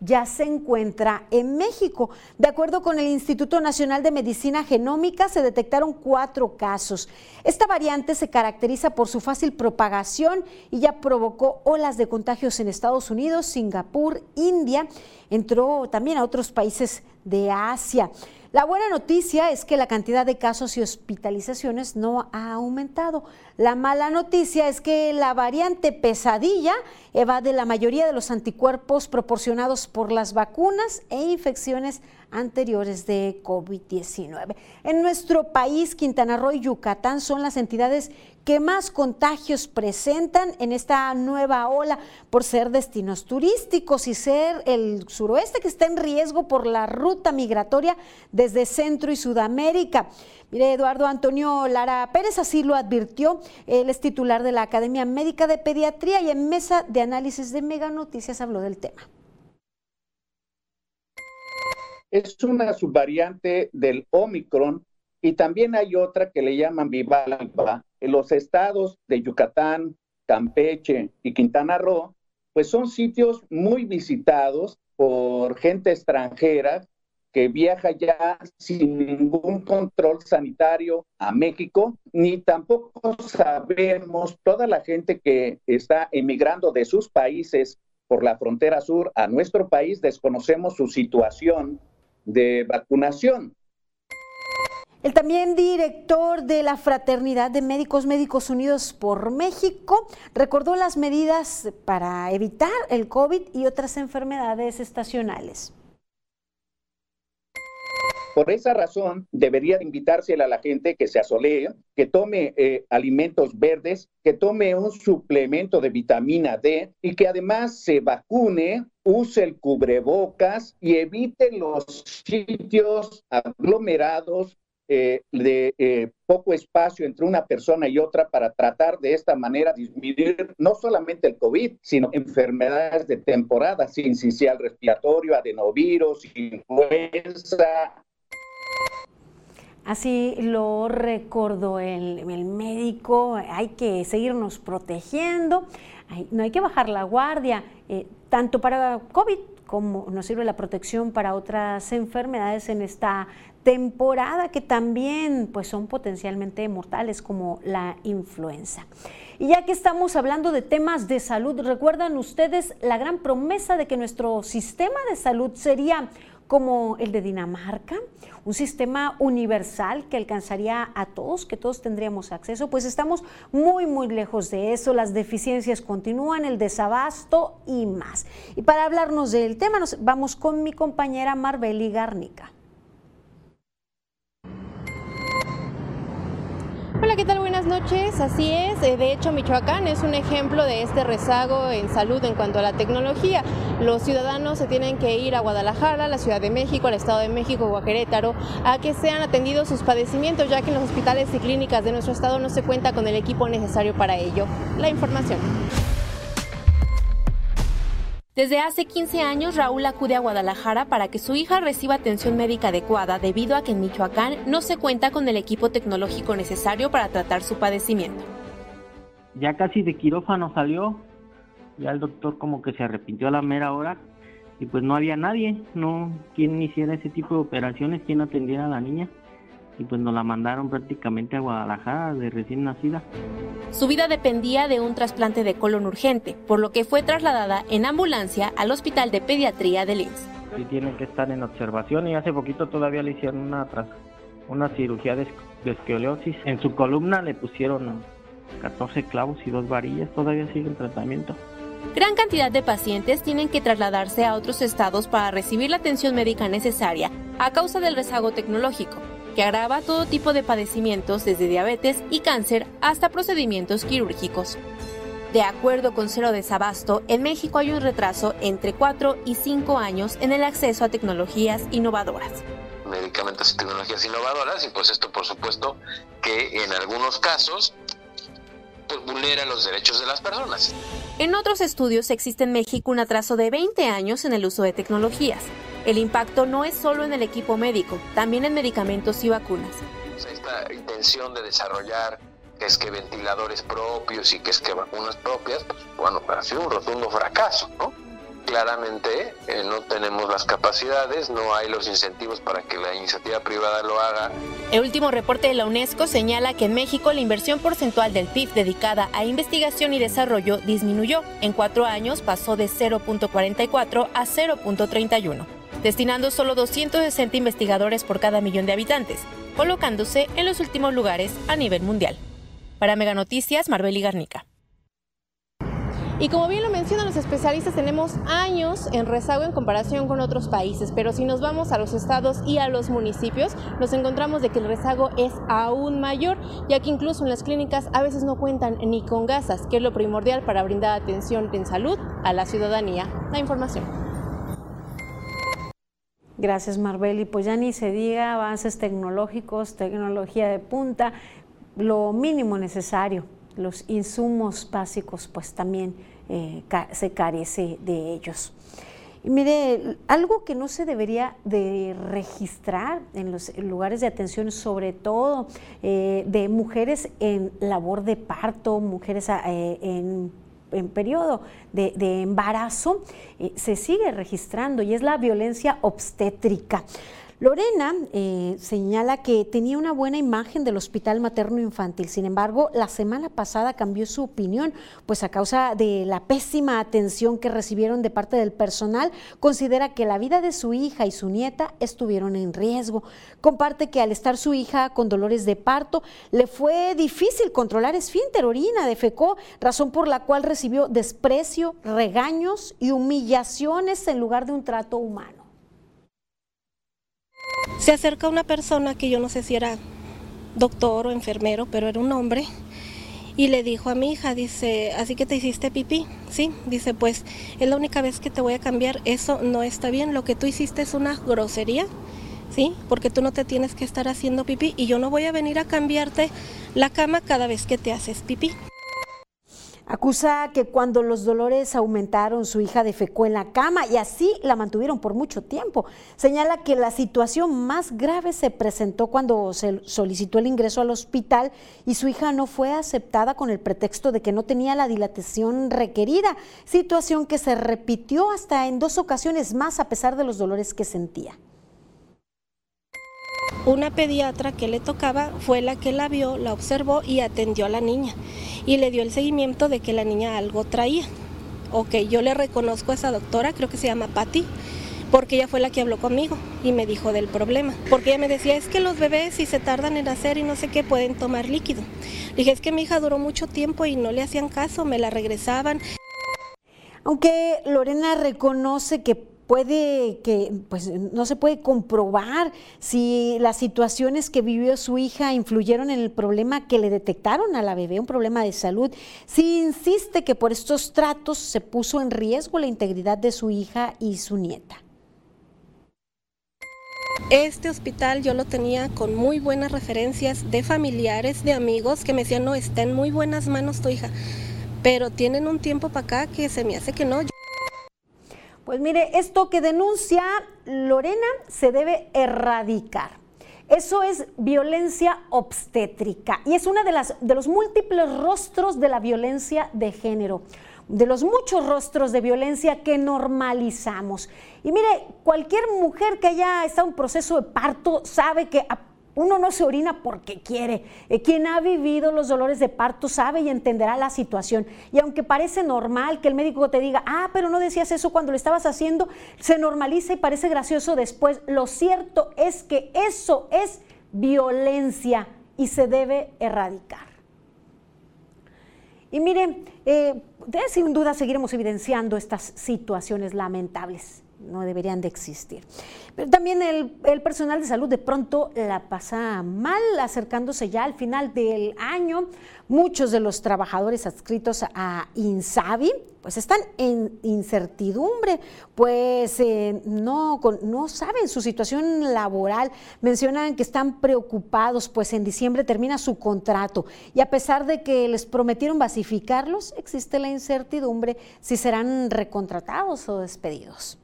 ya se encuentra en México. De acuerdo con el Instituto Nacional de Medicina Genómica, se detectaron cuatro casos. Esta variante se caracteriza por su fácil propagación y ya provocó olas de contagios en Estados Unidos, Singapur, India, entró también a otros países de Asia. La buena noticia es que la cantidad de casos y hospitalizaciones no ha aumentado. La mala noticia es que la variante pesadilla evade la mayoría de los anticuerpos proporcionados por las vacunas e infecciones anteriores de COVID-19. En nuestro país, Quintana Roo y Yucatán son las entidades que más contagios presentan en esta nueva ola por ser destinos turísticos y ser el suroeste que está en riesgo por la ruta migratoria desde Centro y Sudamérica. Mire, Eduardo Antonio Lara Pérez así lo advirtió. Él es titular de la Academia Médica de Pediatría y en mesa de análisis de Mega Noticias habló del tema. Es una subvariante del Omicron y también hay otra que le llaman bivalva. En los estados de Yucatán, Campeche y Quintana Roo, pues son sitios muy visitados por gente extranjera que viaja ya sin ningún control sanitario a México, ni tampoco sabemos toda la gente que está emigrando de sus países por la frontera sur a nuestro país, desconocemos su situación de vacunación. El también director de la Fraternidad de Médicos Médicos Unidos por México recordó las medidas para evitar el COVID y otras enfermedades estacionales. Por esa razón, debería invitársela a la gente que se asolee, que tome eh, alimentos verdes, que tome un suplemento de vitamina D y que además se vacune, use el cubrebocas y evite los sitios aglomerados eh, de eh, poco espacio entre una persona y otra para tratar de esta manera disminuir no solamente el COVID, sino enfermedades de temporada, sincicial respiratorio, adenovirus, influenza, Así lo recordó el, médico, hay que seguirnos protegiendo, no hay que bajar la guardia, eh, tanto para COVID como nos sirve la protección para otras enfermedades en esta temporada que también pues son potencialmente mortales como la influenza. Y ya que estamos hablando de temas de salud, ¿recuerdan ustedes la gran promesa de que nuestro sistema de salud sería como el de Dinamarca, un sistema universal que alcanzaría a todos, que todos tendríamos acceso, pues estamos muy, muy lejos de eso, las deficiencias continúan, el desabasto y más. Y para hablarnos del tema, nos vamos con mi compañera Marbeli Garnica. Hola, ¿qué tal? Buenas noches. Así es, eh, de hecho Michoacán es un ejemplo de este rezago en salud en cuanto a la tecnología. Los ciudadanos se tienen que ir a Guadalajara, a la Ciudad de México, al Estado de México o a a que sean atendidos sus padecimientos, ya que en los hospitales y clínicas de nuestro estado no se cuenta con el equipo necesario para ello. La información. Desde hace 15 años, Raúl acude a Guadalajara para que su hija reciba atención médica adecuada debido a que en Michoacán no se cuenta con el equipo tecnológico necesario para tratar su padecimiento. Ya casi de quirófano salió, ya el doctor como que se arrepintió a la mera hora y pues no había nadie, no quien hiciera ese tipo de operaciones, quien atendiera a la niña y pues nos la mandaron prácticamente a Guadalajara de recién nacida. Su vida dependía de un trasplante de colon urgente, por lo que fue trasladada en ambulancia al Hospital de Pediatría de Linz. Sí tiene que estar en observación y hace poquito todavía le hicieron una, una cirugía de, de escoliosis. En su columna le pusieron 14 clavos y dos varillas, todavía sigue en tratamiento. Gran cantidad de pacientes tienen que trasladarse a otros estados para recibir la atención médica necesaria a causa del rezago tecnológico que agrava todo tipo de padecimientos desde diabetes y cáncer hasta procedimientos quirúrgicos. De acuerdo con Cero Desabasto, en México hay un retraso entre 4 y 5 años en el acceso a tecnologías innovadoras medicamentos y tecnologías innovadoras y pues esto por supuesto que en algunos casos pues vulnera los derechos de las personas. En otros estudios existe en México un atraso de 20 años en el uso de tecnologías. El impacto no es solo en el equipo médico, también en medicamentos y vacunas. Esta intención de desarrollar que es que ventiladores propios y que es que vacunas propias, pues bueno, ha sido un rotundo fracaso, ¿no? Claramente eh, no tenemos las capacidades, no hay los incentivos para que la iniciativa privada lo haga. El último reporte de la UNESCO señala que en México la inversión porcentual del PIB dedicada a investigación y desarrollo disminuyó. En cuatro años pasó de 0.44 a 0.31 destinando solo 260 investigadores por cada millón de habitantes, colocándose en los últimos lugares a nivel mundial. Para Mega Noticias, Marbeli Garnica. Y como bien lo mencionan los especialistas, tenemos años en rezago en comparación con otros países, pero si nos vamos a los estados y a los municipios, nos encontramos de que el rezago es aún mayor, ya que incluso en las clínicas a veces no cuentan ni con gasas, que es lo primordial para brindar atención en salud a la ciudadanía. La información. Gracias, Marbeli. Pues ya ni se diga avances tecnológicos, tecnología de punta, lo mínimo necesario, los insumos básicos, pues también eh, se carece de ellos. Y mire, algo que no se debería de registrar en los lugares de atención, sobre todo eh, de mujeres en labor de parto, mujeres eh, en en periodo de, embarazo eh, se sigue registrando y es la violencia obstétrica. Lorena eh, señala que tenía una buena imagen del hospital materno infantil, sin embargo, la semana pasada cambió su opinión, pues a causa de la pésima atención que recibieron de parte del personal, considera que la vida de su hija y su nieta estuvieron en riesgo. Comparte que al estar su hija con dolores de parto, le fue difícil controlar esfínter, orina, defecó, razón por la cual recibió desprecio, regaños y humillaciones en lugar de un trato humano. Se acerca una persona que yo no sé si era doctor o enfermero, pero era un hombre, y le dijo a mi hija, dice, así que te hiciste pipí, ¿sí? Dice, pues es la única vez que te voy a cambiar, eso no está bien, lo que tú hiciste es una grosería, ¿sí? Porque tú no te tienes que estar haciendo pipí y yo no voy a venir a cambiarte la cama cada vez que te haces pipí. Acusa que cuando los dolores aumentaron, su hija defecó en la cama y así la mantuvieron por mucho tiempo. Señala que la situación más grave se presentó cuando se solicitó el ingreso al hospital y su hija no fue aceptada con el pretexto de que no tenía la dilatación requerida, situación que se repitió hasta en dos ocasiones más a pesar de los dolores que sentía. Una pediatra que le tocaba fue la que la vio, la observó y atendió a la niña y le dio el seguimiento de que la niña algo traía. Ok, yo le reconozco a esa doctora, creo que se llama Patty, porque ella fue la que habló conmigo y me dijo del problema. Porque ella me decía, es que los bebés si se tardan en nacer y no sé qué pueden tomar líquido. dije, es que mi hija duró mucho tiempo y no le hacían caso, me la regresaban. Aunque Lorena reconoce que puede que pues no se puede comprobar si las situaciones que vivió su hija influyeron en el problema que le detectaron a la bebé, un problema de salud. Si insiste que por estos tratos se puso en riesgo la integridad de su hija y su nieta. Este hospital yo lo tenía con muy buenas referencias de familiares, de amigos que me decían, no, está en muy buenas manos tu hija, pero tienen un tiempo para acá que se me hace que no. Pues mire, esto que denuncia Lorena se debe erradicar. Eso es violencia obstétrica y es uno de, las, de los múltiples rostros de la violencia de género, de los muchos rostros de violencia que normalizamos. Y mire, cualquier mujer que haya estado en proceso de parto sabe que uno no se orina porque quiere. Eh, quien ha vivido los dolores de parto sabe y entenderá la situación. Y aunque parece normal que el médico te diga, ah, pero no decías eso cuando lo estabas haciendo, se normaliza y parece gracioso después. Lo cierto es que eso es violencia y se debe erradicar. Y miren, eh, sin duda seguiremos evidenciando estas situaciones lamentables no deberían de existir. Pero también el, personal de salud de pronto la pasa mal, acercándose ya al final del año. Muchos de los trabajadores adscritos a INSABI pues están en incertidumbre, pues eh, no, no saben su situación laboral. Mencionan que están preocupados, pues en diciembre termina su contrato y a pesar de que les prometieron basificarlos, existe la incertidumbre si serán recontratados o despedidos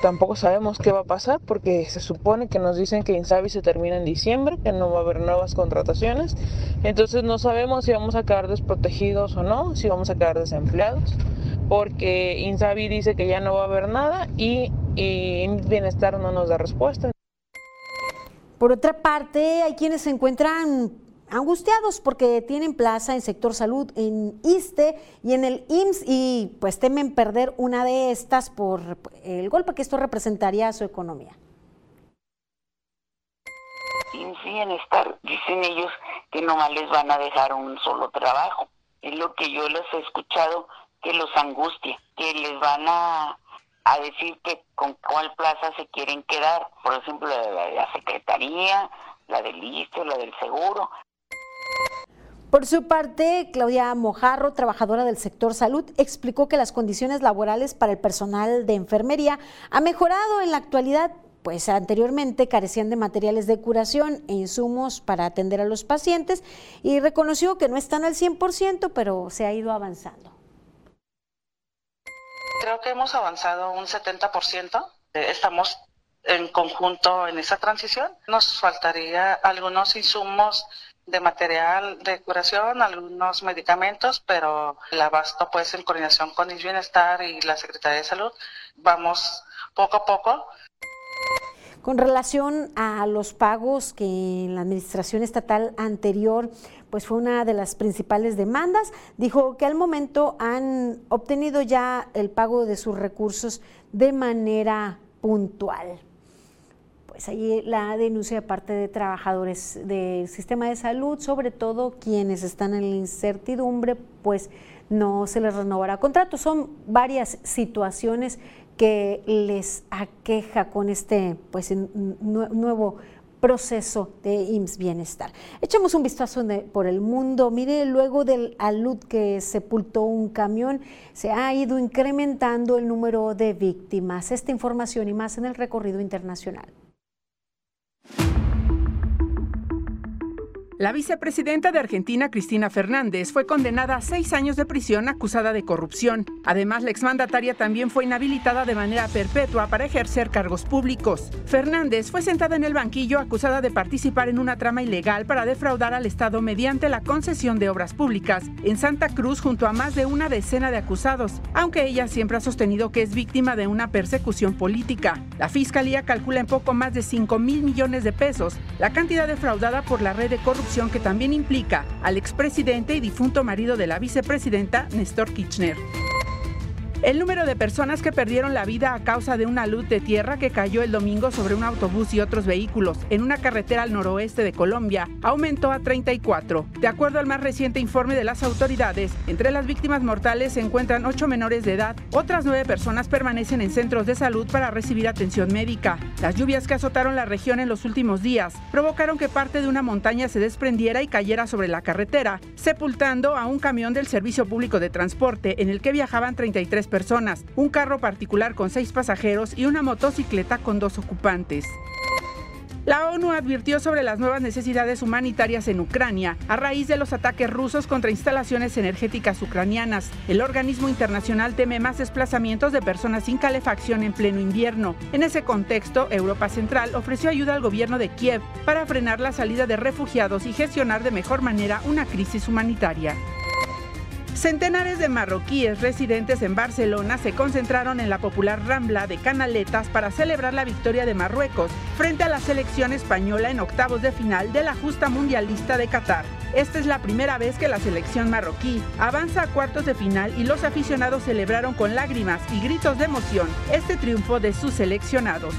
tampoco sabemos qué va a pasar porque se supone que nos dicen que Insabi se termina en diciembre, que no va a haber nuevas contrataciones. Entonces no sabemos si vamos a quedar desprotegidos o no, si vamos a quedar desempleados, porque Insabi dice que ya no va a haber nada y, y Bienestar no nos da respuesta. Por otra parte, hay quienes se encuentran angustiados porque tienen plaza en sector salud en ISTE y en el IMSS y pues temen perder una de estas por el golpe que esto representaría a su economía. Sin bienestar, dicen ellos que nomás les van a dejar un solo trabajo. Es lo que yo les he escuchado que los angustia, que les van a, a decir que con cuál plaza se quieren quedar, por ejemplo, la de la Secretaría, la del ISTE, la del Seguro, por su parte, Claudia Mojarro, trabajadora del sector salud, explicó que las condiciones laborales para el personal de enfermería ha mejorado en la actualidad, pues anteriormente carecían de materiales de curación e insumos para atender a los pacientes y reconoció que no están al 100%, pero se ha ido avanzando. Creo que hemos avanzado un 70%. Estamos en conjunto en esa transición. Nos faltaría algunos insumos de material de curación, algunos medicamentos, pero el abasto pues en coordinación con el bienestar y la Secretaría de Salud, vamos poco a poco. Con relación a los pagos que en la administración estatal anterior pues fue una de las principales demandas, dijo que al momento han obtenido ya el pago de sus recursos de manera puntual pues ahí la denuncia de parte de trabajadores del sistema de salud, sobre todo quienes están en la incertidumbre, pues no se les renovará contrato. Son varias situaciones que les aqueja con este pues, nuevo proceso de IMSS Bienestar. Echamos un vistazo por el mundo. Mire, luego del alud que sepultó un camión, se ha ido incrementando el número de víctimas. Esta información y más en el recorrido internacional. thank you La vicepresidenta de Argentina, Cristina Fernández, fue condenada a seis años de prisión acusada de corrupción. Además, la exmandataria también fue inhabilitada de manera perpetua para ejercer cargos públicos. Fernández fue sentada en el banquillo acusada de participar en una trama ilegal para defraudar al Estado mediante la concesión de obras públicas en Santa Cruz junto a más de una decena de acusados, aunque ella siempre ha sostenido que es víctima de una persecución política. La fiscalía calcula en poco más de 5 mil millones de pesos la cantidad defraudada por la red de corrupción que también implica al expresidente y difunto marido de la vicepresidenta, Néstor Kirchner. El número de personas que perdieron la vida a causa de una luz de tierra que cayó el domingo sobre un autobús y otros vehículos en una carretera al noroeste de Colombia aumentó a 34. De acuerdo al más reciente informe de las autoridades, entre las víctimas mortales se encuentran ocho menores de edad, otras nueve personas permanecen en centros de salud para recibir atención médica. Las lluvias que azotaron la región en los últimos días provocaron que parte de una montaña se desprendiera y cayera sobre la carretera, sepultando a un camión del Servicio Público de Transporte en el que viajaban 33 personas, un carro particular con seis pasajeros y una motocicleta con dos ocupantes. La ONU advirtió sobre las nuevas necesidades humanitarias en Ucrania a raíz de los ataques rusos contra instalaciones energéticas ucranianas. El organismo internacional teme más desplazamientos de personas sin calefacción en pleno invierno. En ese contexto, Europa Central ofreció ayuda al gobierno de Kiev para frenar la salida de refugiados y gestionar de mejor manera una crisis humanitaria. Centenares de marroquíes residentes en Barcelona se concentraron en la popular Rambla de Canaletas para celebrar la victoria de Marruecos frente a la selección española en octavos de final de la justa mundialista de Qatar. Esta es la primera vez que la selección marroquí avanza a cuartos de final y los aficionados celebraron con lágrimas y gritos de emoción este triunfo de sus seleccionados.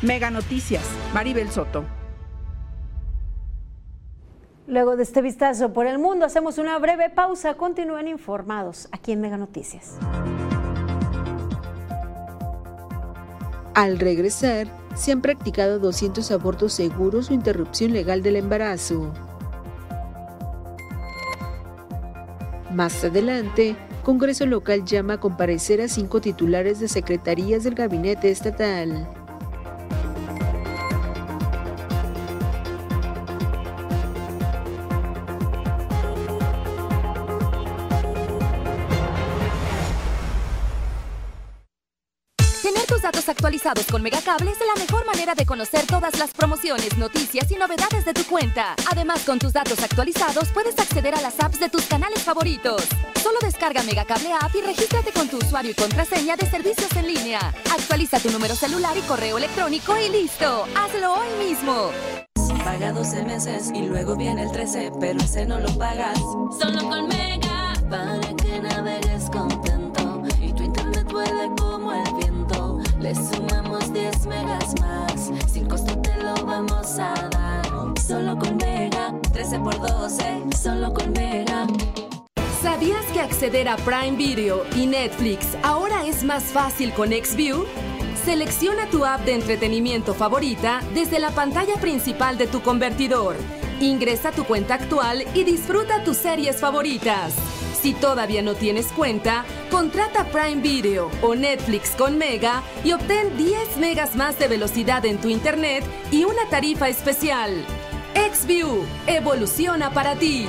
Mega Noticias, Maribel Soto. Luego de este vistazo por el mundo, hacemos una breve pausa. Continúen informados aquí en Mega Noticias. Al regresar, se han practicado 200 abortos seguros o interrupción legal del embarazo. Más adelante, Congreso local llama a comparecer a cinco titulares de secretarías del gabinete estatal. Actualizados con Megacable es la mejor manera de conocer todas las promociones, noticias y novedades de tu cuenta. Además, con tus datos actualizados puedes acceder a las apps de tus canales favoritos. Solo descarga Megacable App y regístrate con tu usuario y contraseña de servicios en línea. Actualiza tu número celular y correo electrónico y listo. Hazlo hoy mismo. Paga 12 meses y luego viene el 13, pero ese no lo pagas. Solo con Mega para que navegues contento y tu internet vuele como el viento. Le sumamos 10 megas más, sin costo te lo vamos a dar. Solo con Mega, 13 por 12, solo con Mega. ¿Sabías que acceder a Prime Video y Netflix ahora es más fácil con XView? Selecciona tu app de entretenimiento favorita desde la pantalla principal de tu convertidor. Ingresa tu cuenta actual y disfruta tus series favoritas. Si todavía no tienes cuenta, contrata Prime Video o Netflix con Mega y obtén 10 megas más de velocidad en tu internet y una tarifa especial. XView, evoluciona para ti.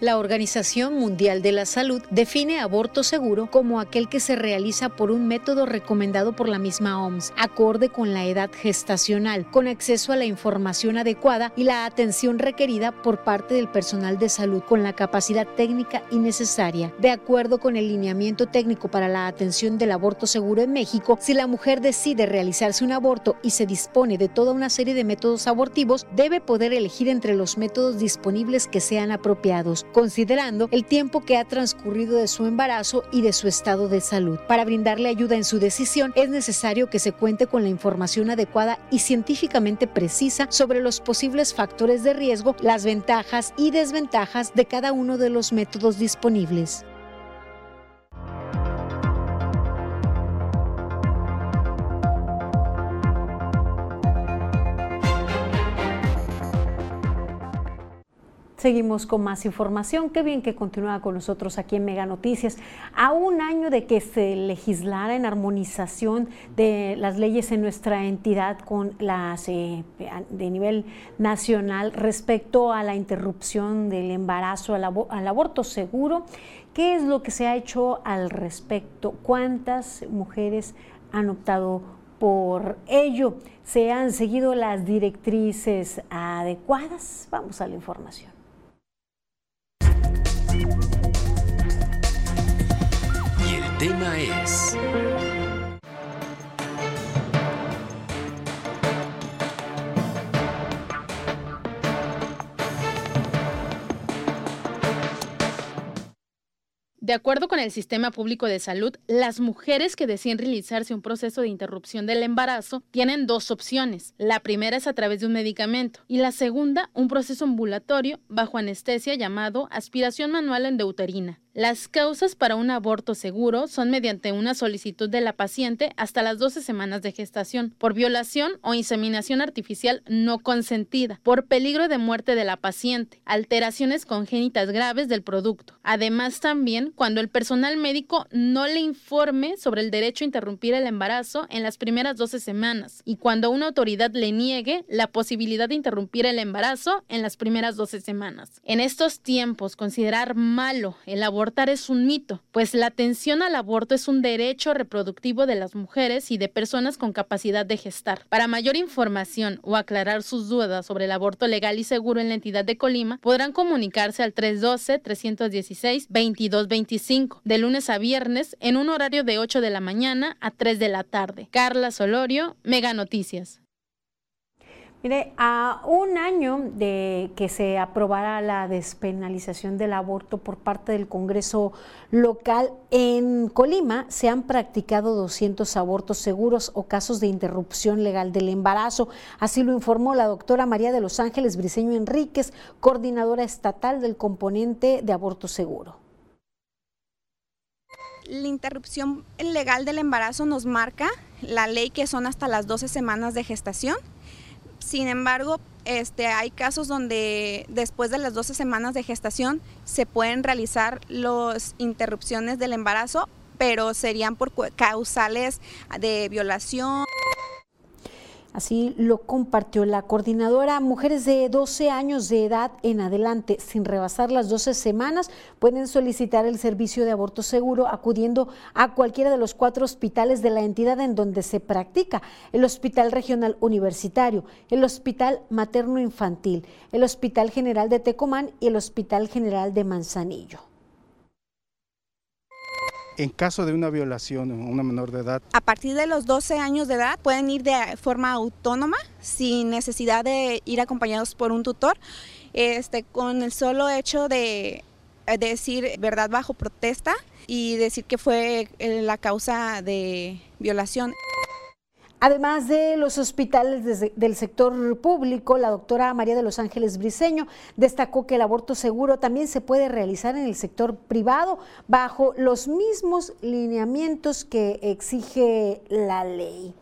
La Organización Mundial de la Salud define aborto seguro como aquel que se realiza por un método recomendado por la misma OMS, acorde con la edad gestacional, con acceso a la información adecuada y la atención requerida por parte del personal de salud con la capacidad técnica y necesaria. De acuerdo con el lineamiento técnico para la atención del aborto seguro en México, si la mujer decide realizarse un aborto y se dispone de toda una serie de métodos abortivos, debe poder elegir entre los métodos disponibles que sean apropiados considerando el tiempo que ha transcurrido de su embarazo y de su estado de salud. Para brindarle ayuda en su decisión es necesario que se cuente con la información adecuada y científicamente precisa sobre los posibles factores de riesgo, las ventajas y desventajas de cada uno de los métodos disponibles. Seguimos con más información. Qué bien que continúa con nosotros aquí en Mega Noticias. A un año de que se legislara en armonización de las leyes en nuestra entidad con las eh, de nivel nacional respecto a la interrupción del embarazo, al, al aborto seguro, ¿qué es lo que se ha hecho al respecto? ¿Cuántas mujeres han optado por ello? ¿Se han seguido las directrices adecuadas? Vamos a la información. Tema es... De acuerdo con el Sistema Público de Salud, las mujeres que deciden realizarse un proceso de interrupción del embarazo tienen dos opciones. La primera es a través de un medicamento y la segunda, un proceso ambulatorio bajo anestesia llamado aspiración manual endouterina. Las causas para un aborto seguro son mediante una solicitud de la paciente hasta las 12 semanas de gestación, por violación o inseminación artificial no consentida, por peligro de muerte de la paciente, alteraciones congénitas graves del producto. Además, también cuando el personal médico no le informe sobre el derecho a interrumpir el embarazo en las primeras 12 semanas y cuando una autoridad le niegue la posibilidad de interrumpir el embarazo en las primeras 12 semanas. En estos tiempos, considerar malo el aborto es un mito, pues la atención al aborto es un derecho reproductivo de las mujeres y de personas con capacidad de gestar. Para mayor información o aclarar sus dudas sobre el aborto legal y seguro en la entidad de Colima, podrán comunicarse al 312-316-2225, de lunes a viernes, en un horario de 8 de la mañana a 3 de la tarde. Carla Solorio, Mega Noticias. Mire, a un año de que se aprobara la despenalización del aborto por parte del Congreso local, en Colima se han practicado 200 abortos seguros o casos de interrupción legal del embarazo. Así lo informó la doctora María de los Ángeles Briceño Enríquez, coordinadora estatal del componente de aborto seguro. La interrupción legal del embarazo nos marca la ley que son hasta las 12 semanas de gestación sin embargo, este, hay casos donde después de las 12 semanas de gestación se pueden realizar las interrupciones del embarazo, pero serían por causales de violación. Así lo compartió la coordinadora. Mujeres de 12 años de edad en adelante, sin rebasar las 12 semanas, pueden solicitar el servicio de aborto seguro acudiendo a cualquiera de los cuatro hospitales de la entidad en donde se practica. El Hospital Regional Universitario, el Hospital Materno Infantil, el Hospital General de Tecomán y el Hospital General de Manzanillo en caso de una violación a una menor de edad. A partir de los 12 años de edad pueden ir de forma autónoma, sin necesidad de ir acompañados por un tutor, este, con el solo hecho de decir verdad bajo protesta y decir que fue eh, la causa de violación. Además de los hospitales del sector público, la doctora María de los Ángeles Briceño destacó que el aborto seguro también se puede realizar en el sector privado bajo los mismos lineamientos que exige la ley.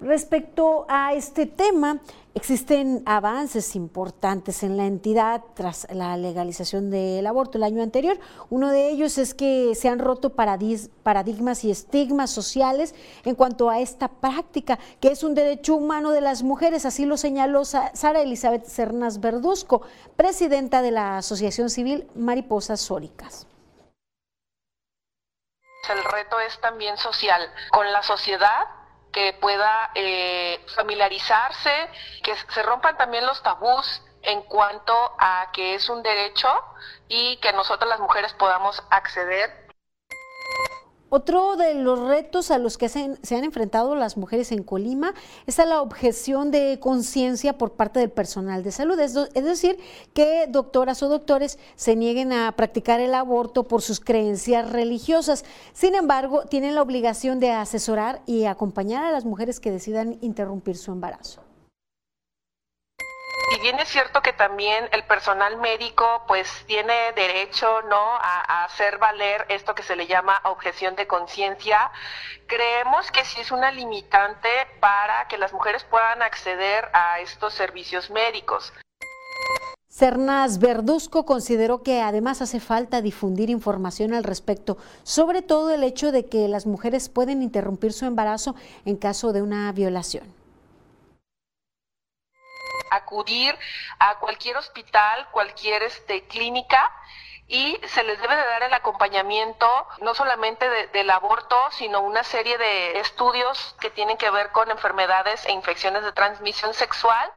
Respecto a este tema, existen avances importantes en la entidad tras la legalización del aborto el año anterior. Uno de ellos es que se han roto paradigmas y estigmas sociales en cuanto a esta práctica, que es un derecho humano de las mujeres, así lo señaló Sara Elizabeth Cernas Verduzco, presidenta de la Asociación Civil Mariposas Sóricas. El reto es también social, con la sociedad que pueda eh, familiarizarse, que se rompan también los tabús en cuanto a que es un derecho y que nosotras las mujeres podamos acceder otro de los retos a los que se han, enfrentado las mujeres en Colima es a la objeción de conciencia por parte del personal de salud, es, decir, que doctoras o doctores se nieguen a practicar el aborto por sus creencias religiosas. Sin embargo, tienen la obligación de asesorar y acompañar a las mujeres que decidan interrumpir su embarazo. Y bien es cierto que también el personal médico pues tiene derecho no a, hacer valer esto que se le llama objeción de conciencia. Creemos que sí es una limitante para que las mujeres puedan acceder a estos servicios médicos. Cernas Verduzco consideró que además hace falta difundir información al respecto, sobre todo el hecho de que las mujeres pueden interrumpir su embarazo en caso de una violación acudir a cualquier hospital, cualquier este, clínica y se les debe de dar el acompañamiento no solamente del aborto, sino una serie de estudios que tienen que ver con enfermedades e infecciones de transmisión sexual.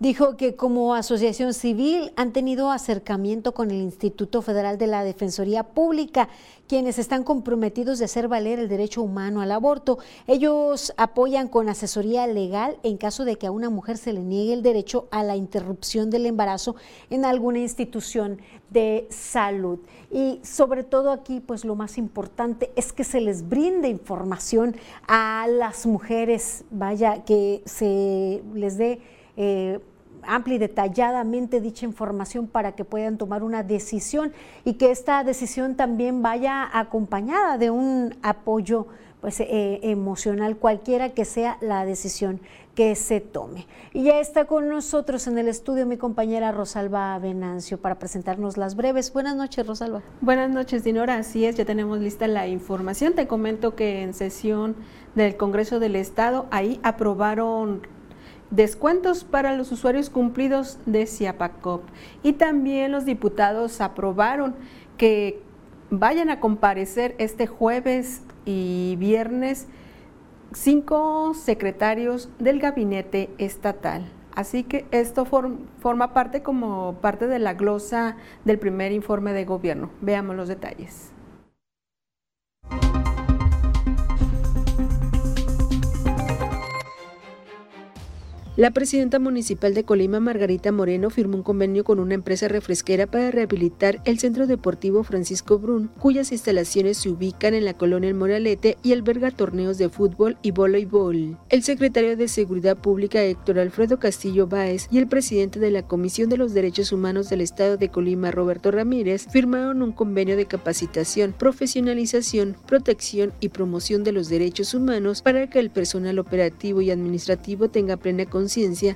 Dijo que como asociación civil han tenido acercamiento con el Instituto Federal de la Defensoría Pública, quienes están comprometidos de hacer valer el derecho humano al aborto. Ellos apoyan con asesoría legal en caso de que a una mujer se le niegue el derecho a la interrupción del embarazo en alguna institución de salud. Y sobre todo aquí, pues lo más importante es que se les brinde información a las mujeres, vaya, que se les dé eh, amplia y detalladamente dicha información para que puedan tomar una decisión y que esta decisión también vaya acompañada de un apoyo pues, eh, emocional, cualquiera que sea la decisión que se tome. Y ya está con nosotros en el estudio mi compañera Rosalba Venancio para presentarnos las breves. Buenas noches, Rosalba. Buenas noches, Dinora. Así es, ya tenemos lista la información. Te comento que en sesión del Congreso del Estado, ahí aprobaron descuentos para los usuarios cumplidos de Ciapacop. Y también los diputados aprobaron que vayan a comparecer este jueves y viernes cinco secretarios del gabinete estatal. Así que esto forma parte como parte de la glosa del primer informe de gobierno. Veamos los detalles. La presidenta municipal de Colima, Margarita Moreno, firmó un convenio con una empresa refresquera para rehabilitar el Centro Deportivo Francisco Brun, cuyas instalaciones se ubican en la colonia El Moralete y alberga torneos de fútbol y voleibol. El secretario de Seguridad Pública, Héctor Alfredo Castillo Báez, y el presidente de la Comisión de los Derechos Humanos del Estado de Colima, Roberto Ramírez, firmaron un convenio de capacitación, profesionalización, protección y promoción de los derechos humanos para que el personal operativo y administrativo tenga plena conciencia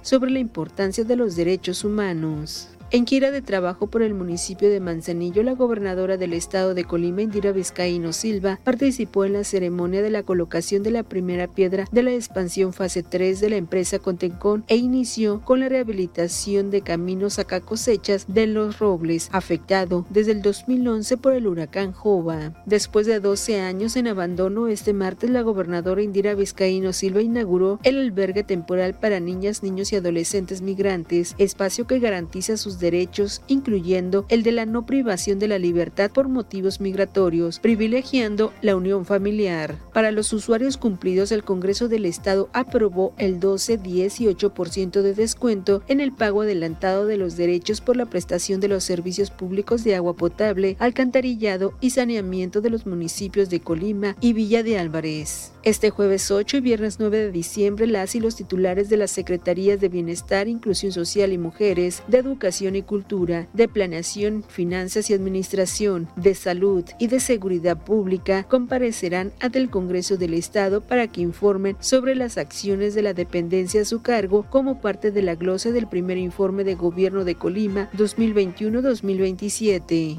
sobre la importancia de los derechos humanos. En gira de trabajo por el municipio de Manzanillo, la gobernadora del estado de Colima, Indira Vizcaíno Silva, participó en la ceremonia de la colocación de la primera piedra de la expansión fase 3 de la empresa Contencón e inició con la rehabilitación de caminos a cosechas de Los Robles, afectado desde el 2011 por el huracán Jova. Después de 12 años en abandono, este martes la gobernadora Indira Vizcaíno Silva inauguró el albergue temporal para niñas, niños y adolescentes migrantes, espacio que garantiza sus derechos, incluyendo el de la no privación de la libertad por motivos migratorios, privilegiando la unión familiar. Para los usuarios cumplidos, el Congreso del Estado aprobó el 12, 10 y 8% de descuento en el pago adelantado de los derechos por la prestación de los servicios públicos de agua potable, alcantarillado y saneamiento de los municipios de Colima y Villa de Álvarez. Este jueves 8 y viernes 9 de diciembre, las y los titulares de las Secretarías de Bienestar, Inclusión Social y Mujeres, de Educación y Cultura, de Planeación, Finanzas y Administración, de Salud y de Seguridad Pública comparecerán ante el Congreso del Estado para que informen sobre las acciones de la dependencia a su cargo como parte de la glosa del primer informe de gobierno de Colima 2021-2027.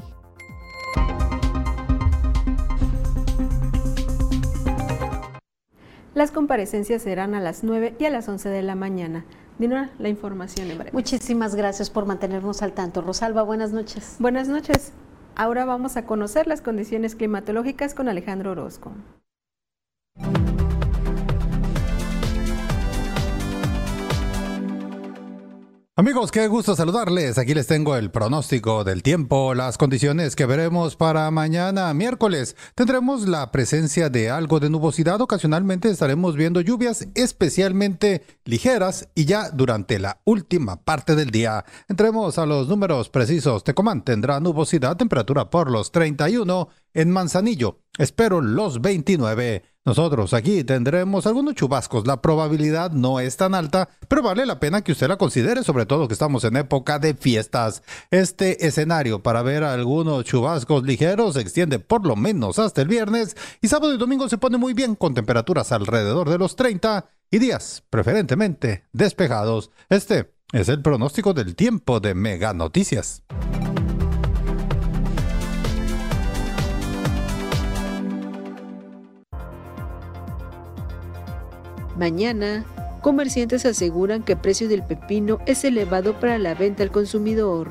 Las comparecencias serán a las 9 y a las 11 de la mañana. Dinora, la información en breve. Muchísimas gracias por mantenernos al tanto. Rosalba, buenas noches. Buenas noches. Ahora vamos a conocer las condiciones climatológicas con Alejandro Orozco. Amigos, qué gusto saludarles. Aquí les tengo el pronóstico del tiempo, las condiciones que veremos para mañana miércoles. Tendremos la presencia de algo de nubosidad, ocasionalmente estaremos viendo lluvias especialmente ligeras y ya durante la última parte del día. Entremos a los números precisos. Tecomán tendrá nubosidad, temperatura por los 31 en Manzanillo. Espero los 29. Nosotros aquí tendremos algunos chubascos. La probabilidad no es tan alta, pero vale la pena que usted la considere, sobre todo que estamos en época de fiestas. Este escenario para ver algunos chubascos ligeros se extiende por lo menos hasta el viernes y sábado y domingo se pone muy bien con temperaturas alrededor de los 30 y días preferentemente despejados. Este es el pronóstico del tiempo de Mega Noticias. Mañana, comerciantes aseguran que el precio del pepino es elevado para la venta al consumidor.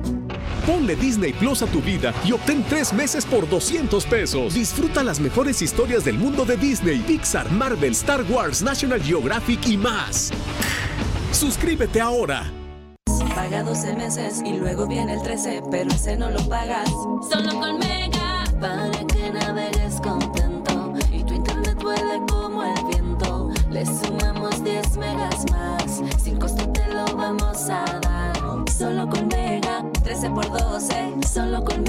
Ponle Disney Plus a tu vida y obtén tres meses por 200 pesos. Disfruta las mejores historias del mundo de Disney, Pixar, Marvel, Star Wars, National Geographic y más. Suscríbete ahora. Paga 12 meses y luego viene el 13, pero ese no lo pagas. Solo con Mega, para que navegues contento y tu internet vuele como el viento. Le sumamos 10 megas más, sin costo te lo vamos a dar. Solo con Mega, 13 por 12, solo con.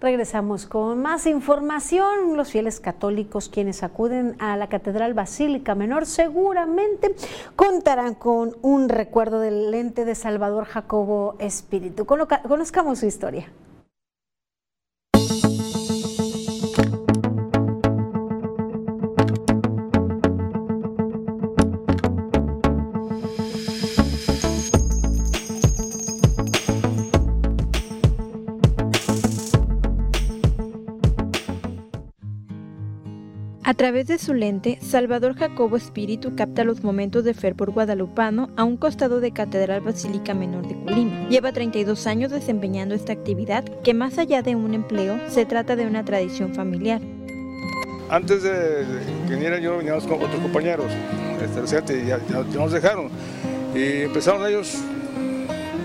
Regresamos con más información. Los fieles católicos quienes acuden a la Catedral Basílica Menor seguramente contarán con un recuerdo del lente de Salvador Jacobo Espíritu. Conozcamos su historia. A través de su lente, Salvador Jacobo Espíritu capta los momentos de fervor guadalupano a un costado de Catedral Basílica Menor de Colima. Lleva 32 años desempeñando esta actividad que más allá de un empleo, se trata de una tradición familiar. Antes de que viniera yo, veníamos con otros compañeros, este, y ya, ya- ya nos dejaron. Y empezaron ellos,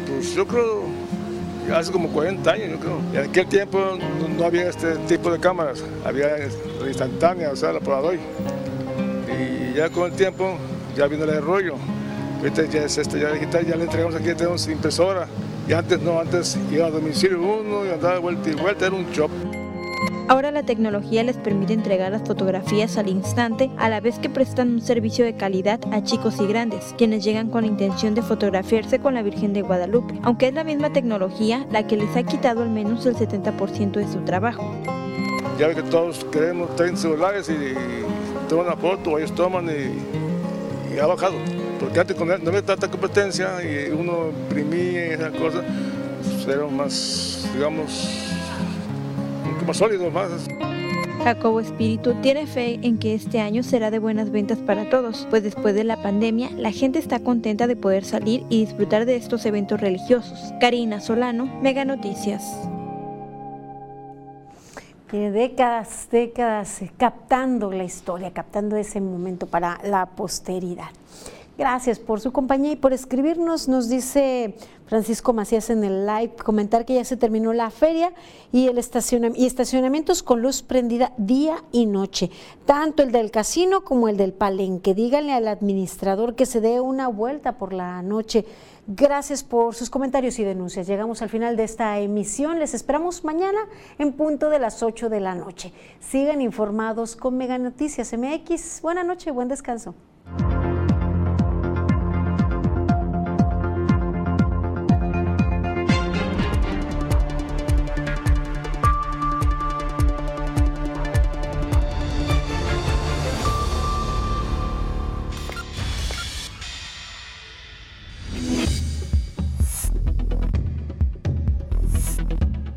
pues yo creo, hace como 40 años, yo creo. En aquel tiempo no, había este tipo de cámaras, había la instantánea, o sea, la Polaroid. Y ya con el tiempo, ya vino el rollo. Ahorita ya es este, ya digital, ya le entregamos aquí, tenemos impresora. Y antes no, antes iba a domicilio uno y andaba de vuelta y vuelta, era un shop. Ahora la tecnología les permite entregar las fotografías al instante, a la vez que prestan un servicio de calidad a chicos y grandes, quienes llegan con la intención de fotografiarse con la Virgen de Guadalupe, aunque es la misma tecnología la que les ha quitado al menos el 70% de su trabajo. Ya que todos queremos, traen celulares y, toman una foto, ellos toman y, ha bajado. Porque antes no había tanta competencia y uno imprimía esas cosas, pues más, digamos, más sólidos, más... Jacobo Espíritu tiene fe en que este año será de buenas ventas para todos, pues después de la pandemia la gente está contenta de poder salir y disfrutar de estos eventos religiosos. Karina Solano, Mega Noticias. Tiene décadas, décadas eh, captando la historia, captando ese momento para la posteridad. Gracias por su compañía y por escribirnos. Nos dice Francisco Macías en el live, comentar que ya se terminó la feria y, el estacionamientos con luz prendida día y noche, tanto el del casino como el del palenque. Díganle al administrador que se dé una vuelta por la noche. Gracias por sus comentarios y denuncias. Llegamos al final de esta emisión. Les esperamos mañana en punto de las 8 de la noche. Sigan informados con Mega Noticias MX. Buena noche, buen descanso.